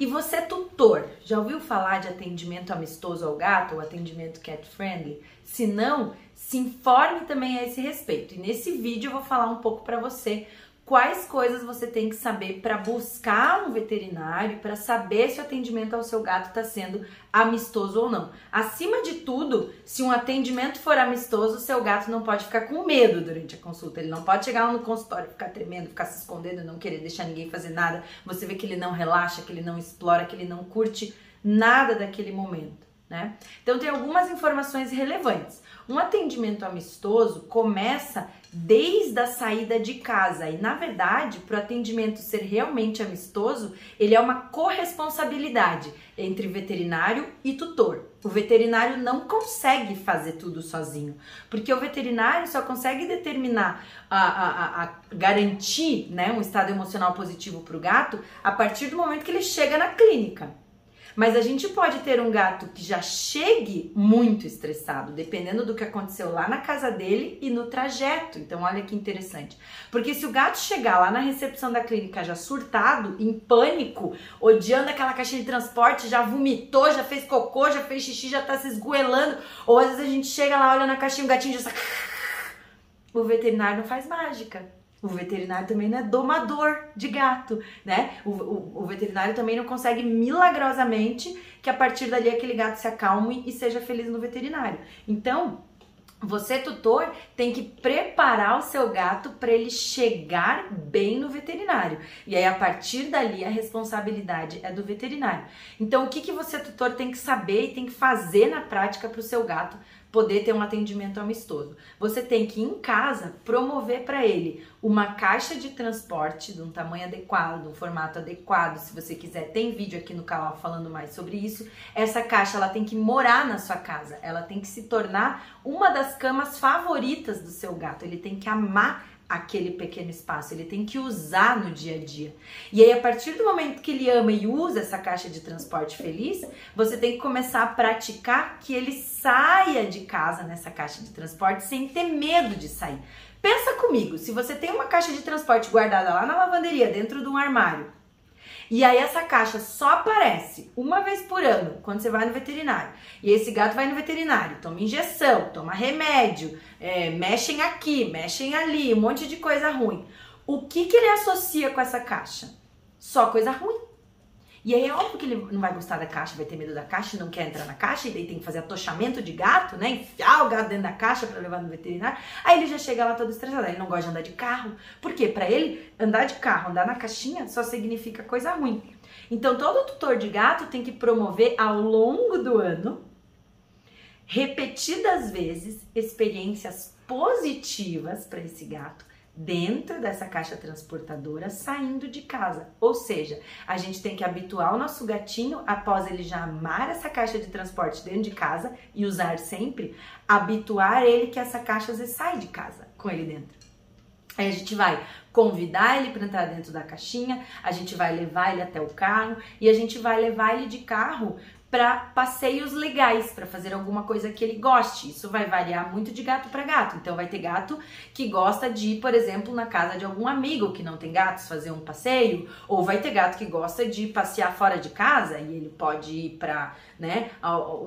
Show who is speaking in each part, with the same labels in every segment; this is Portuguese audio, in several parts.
Speaker 1: E você é tutor, já ouviu falar de atendimento amistoso ao gato ou atendimento cat friendly? Se não, se informe também a esse respeito. E nesse vídeo eu vou falar um pouco para você quais coisas você tem que saber para buscar um veterinário, para saber se o atendimento ao seu gato está sendo amistoso ou não. Acima de tudo, se um atendimento for amistoso, seu gato não pode ficar com medo durante a consulta. Ele não pode chegar no consultório, ficar tremendo, ficar se escondendo, não querer deixar ninguém fazer nada. Você vê que ele não relaxa, que ele não explora, que ele não curte nada daquele momento. Né? Então tem algumas informações relevantes. Um atendimento amistoso começa desde a saída de casa e, na verdade, para o atendimento ser realmente amistoso, ele é uma corresponsabilidade entre veterinário e tutor. O veterinário não consegue fazer tudo sozinho, porque o veterinário só consegue determinar, a, a, a garantir né, um estado emocional positivo para o gato a partir do momento que ele chega na clínica. Mas a gente pode ter um gato que já chegue muito estressado, dependendo do que aconteceu lá na casa dele e no trajeto. Então, olha que interessante. Porque se o gato chegar lá na recepção da clínica já surtado, em pânico, odiando aquela caixinha de transporte, já vomitou, já fez cocô, já fez xixi, já tá se esgoelando, ou às vezes a gente chega lá, olha na caixinha, o gatinho já. O veterinário não faz mágica o veterinário também não é domador de gato, né? O, o, o, veterinário também não consegue milagrosamente que a partir dali aquele gato se acalme e seja feliz no veterinário. Então, você, tutor, tem que preparar o seu gato para ele chegar bem no veterinário. E aí, a partir dali, a responsabilidade é do veterinário. Então, o que, que você, tutor, tem que saber e tem que fazer na prática para o seu gato poder ter um atendimento amistoso. Você tem que em casa promover para ele uma caixa de transporte de um tamanho adequado, de um formato adequado, se você quiser. Tem vídeo aqui no canal falando mais sobre isso. Essa caixa ela tem que morar na sua casa, ela tem que se tornar uma das camas favoritas do seu gato. Ele tem que amar aquele pequeno espaço, ele tem que usar no dia a dia. E aí, a partir do momento que ele ama e usa essa caixa de transporte feliz, você tem que começar a praticar que ele saia de casa nessa caixa de transporte sem ter medo de sair. Pensa comigo, se você tem uma caixa de transporte guardada lá na lavanderia, dentro de um armário, e aí essa caixa só aparece uma vez por ano quando você vai no veterinário. E esse gato vai no veterinário, toma injeção, toma remédio, é, mexem aqui, mexem ali, um monte de coisa ruim. O que, que ele associa com essa caixa? Só coisa ruim. E aí é óbvio que ele não vai gostar da caixa, vai ter medo da caixa, não quer entrar na caixa, e daí tem que fazer atochamento de gato, né? Enfiar o gato dentro da caixa para levar no veterinário. Aí ele já chega lá todo estressado, ele não gosta de andar de carro. Por quê? Para ele, andar de carro, andar na caixinha, só significa coisa ruim. Então todo tutor de gato tem que promover ao longo do ano, repetidas vezes, experiências positivas para esse gato dentro dessa caixa transportadora saindo de casa. Ou seja, a gente tem que habituar o nosso gatinho, após ele já amar essa caixa de transporte dentro de casa e usar sempre, habituar ele que essa caixa às vezes sai de casa com ele dentro. Aí a gente vai convidar ele para entrar dentro da caixinha, a gente vai levar ele até o carro e a gente vai levar ele de carro para passeios legais, para fazer alguma coisa que ele goste. Isso vai variar muito de gato para gato. Então vai ter gato que gosta de ir, por exemplo, na casa de algum amigo que não tem gatos, fazer um passeio, ou vai ter gato que gosta de passear fora de casa e ele pode ir para, né,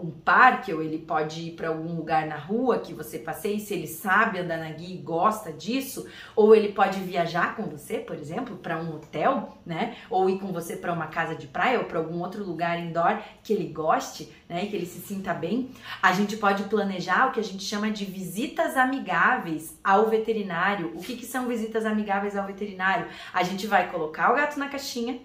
Speaker 1: um parque ou ele pode ir para algum lugar na rua que você passeie, se ele sabe andar na guia e gosta disso, ou ele pode viajar com você, por exemplo, para um hotel, né, ou ir com você para uma casa de praia ou para algum outro lugar indoor que ele goste, né, e que ele se sinta bem, a gente pode planejar o que a gente chama de visitas amigáveis ao veterinário. O que, que são visitas amigáveis ao veterinário? A gente vai colocar o gato na caixinha,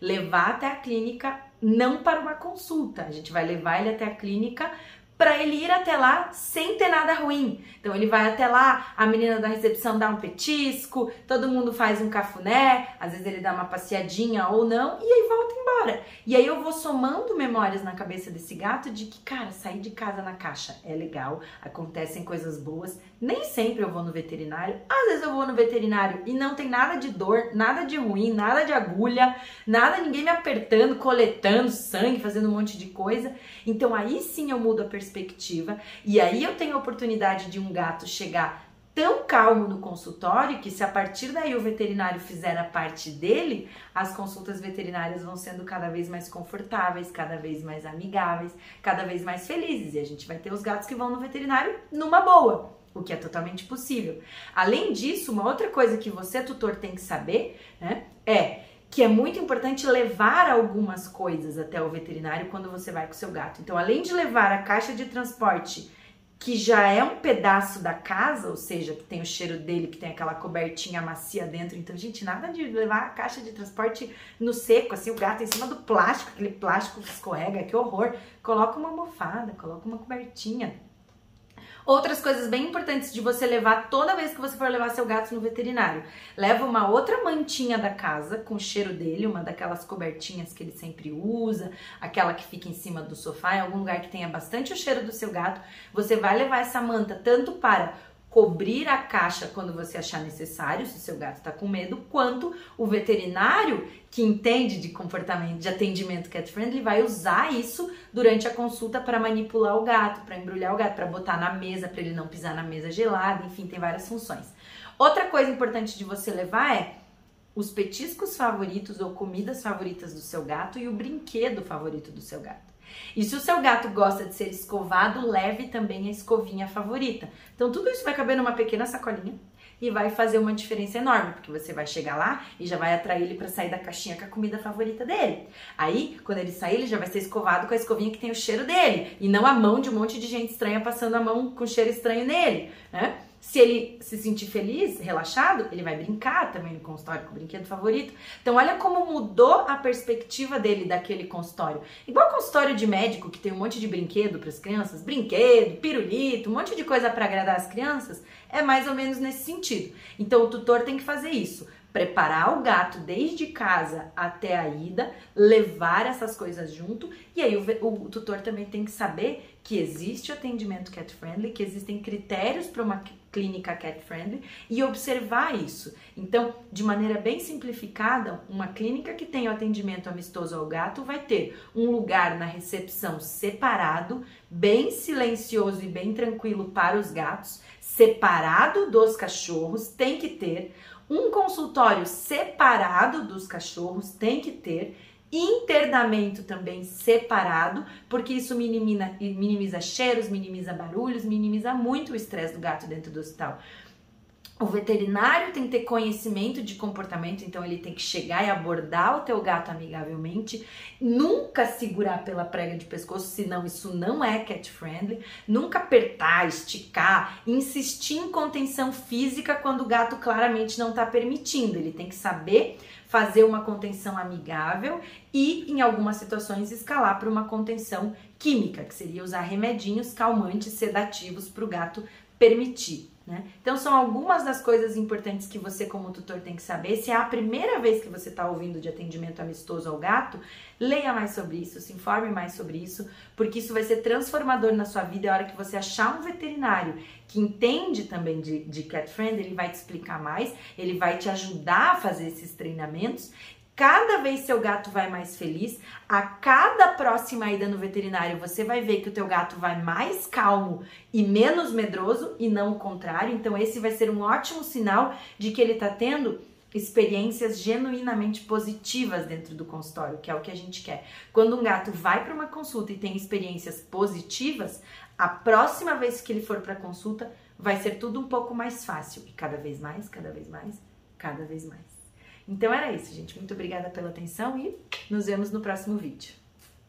Speaker 1: levar até a clínica, não para uma consulta, a gente vai levar ele até a clínica para ele ir até lá sem ter nada ruim. Então ele vai até lá, a menina da recepção dá um petisco, todo mundo faz um cafuné, às vezes ele dá uma passeadinha ou não, e aí volta embora. E aí eu vou somando memórias na cabeça desse gato de que, cara, sair de casa na caixa é legal, acontecem coisas boas. Nem sempre eu vou no veterinário, às vezes eu vou no veterinário e não tem nada de dor, nada de ruim, nada de agulha, nada, ninguém me apertando, coletando sangue, fazendo um monte de coisa. Então aí sim eu mudo a perspectiva e aí eu tenho a oportunidade de um gato chegar tão calmo no consultório que se a partir daí o veterinário fizer a parte dele, as consultas veterinárias vão sendo cada vez mais confortáveis, cada vez mais amigáveis, cada vez mais felizes e a gente vai ter os gatos que vão no veterinário numa boa, o que é totalmente possível. Além disso, uma outra coisa que você tutor tem que saber, né, é que é muito importante levar algumas coisas até o veterinário quando você vai com seu gato. Então, além de levar a caixa de transporte que já é um pedaço da casa, ou seja, que tem o cheiro dele, que tem aquela cobertinha macia dentro. Então, gente, nada de levar a caixa de transporte no seco, assim, o gato em cima do plástico, aquele plástico que escorrega, que horror. Coloca uma almofada, coloca uma cobertinha. Outras coisas bem importantes de você levar toda vez que você for levar seu gato no veterinário. Leva uma outra mantinha da casa com o cheiro dele, uma daquelas cobertinhas que ele sempre usa, aquela que fica em cima do sofá, em algum lugar que tenha bastante o cheiro do seu gato. Você vai levar essa manta tanto para cobrir a caixa quando você achar necessário, se seu gato está com medo, quanto o veterinário que entende de comportamento, de atendimento cat friendly, vai usar isso durante a consulta para manipular o gato, para embrulhar o gato, para botar na mesa, para ele não pisar na mesa gelada, enfim, tem várias funções. Outra coisa importante de você levar é os petiscos favoritos ou comidas favoritas do seu gato e o brinquedo favorito do seu gato. E se o seu gato gosta de ser escovado, leve também a escovinha favorita. Então tudo isso vai caber numa pequena sacolinha e vai fazer uma diferença enorme, porque você vai chegar lá e já vai atrair ele para sair da caixinha com a comida favorita dele. Aí, quando ele sair, ele já vai ser escovado com a escovinha que tem o cheiro dele e não a mão de um monte de gente estranha passando a mão com cheiro estranho nele, né? Se ele se sentir feliz, relaxado, ele vai brincar também no consultório com o brinquedo favorito. Então, olha como mudou a perspectiva dele daquele consultório. Igual consultório de médico que tem um monte de brinquedo para as crianças, brinquedo, pirulito, um monte de coisa para agradar as crianças, é mais ou menos nesse sentido. Então, o tutor tem que fazer isso preparar o gato desde casa até a ida, levar essas coisas junto, e aí o, o, tutor também tem que saber que existe o atendimento cat friendly, que existem critérios para uma clínica cat friendly e observar isso. Então, de maneira bem simplificada, uma clínica que tem o atendimento amistoso ao gato vai ter um lugar na recepção separado, bem silencioso e bem tranquilo para os gatos, separado dos cachorros, tem que ter um consultório separado dos cachorros tem que ter, internamento também separado, porque isso minimiza, minimiza cheiros, minimiza barulhos, minimiza muito o estresse do gato dentro do hospital. O veterinário tem que ter conhecimento de comportamento, então ele tem que chegar e abordar o teu gato amigavelmente, nunca segurar pela prega de pescoço, senão isso não é cat friendly, nunca apertar, esticar, insistir em contenção física quando o gato claramente não está permitindo. Ele tem que saber fazer uma contenção amigável e, em algumas situações, escalar para uma contenção química, que seria usar remedinhos calmantes, sedativos para o gato permitir. Né? Então, são algumas das coisas importantes que você, como tutor, tem que saber. Se é a primeira vez que você está ouvindo de atendimento amistoso ao gato, leia mais sobre isso, se informe mais sobre isso, porque isso vai ser transformador na sua vida. A hora que você achar um veterinário que entende também de, de cat friend, ele vai te explicar mais, ele vai te ajudar a fazer esses treinamentos Cada vez seu gato vai mais feliz, a cada próxima ida no veterinário você vai ver que o teu gato vai mais calmo e menos medroso e não o contrário. Então esse vai ser um ótimo sinal de que ele está tendo experiências genuinamente positivas dentro do consultório, que é o que a gente quer. Quando um gato vai para uma consulta e tem experiências positivas, a próxima vez que ele for para consulta vai ser tudo um pouco mais fácil e cada vez mais, cada vez mais, cada vez mais. Então era isso, gente. Muito obrigada pela atenção e nos vemos no próximo vídeo.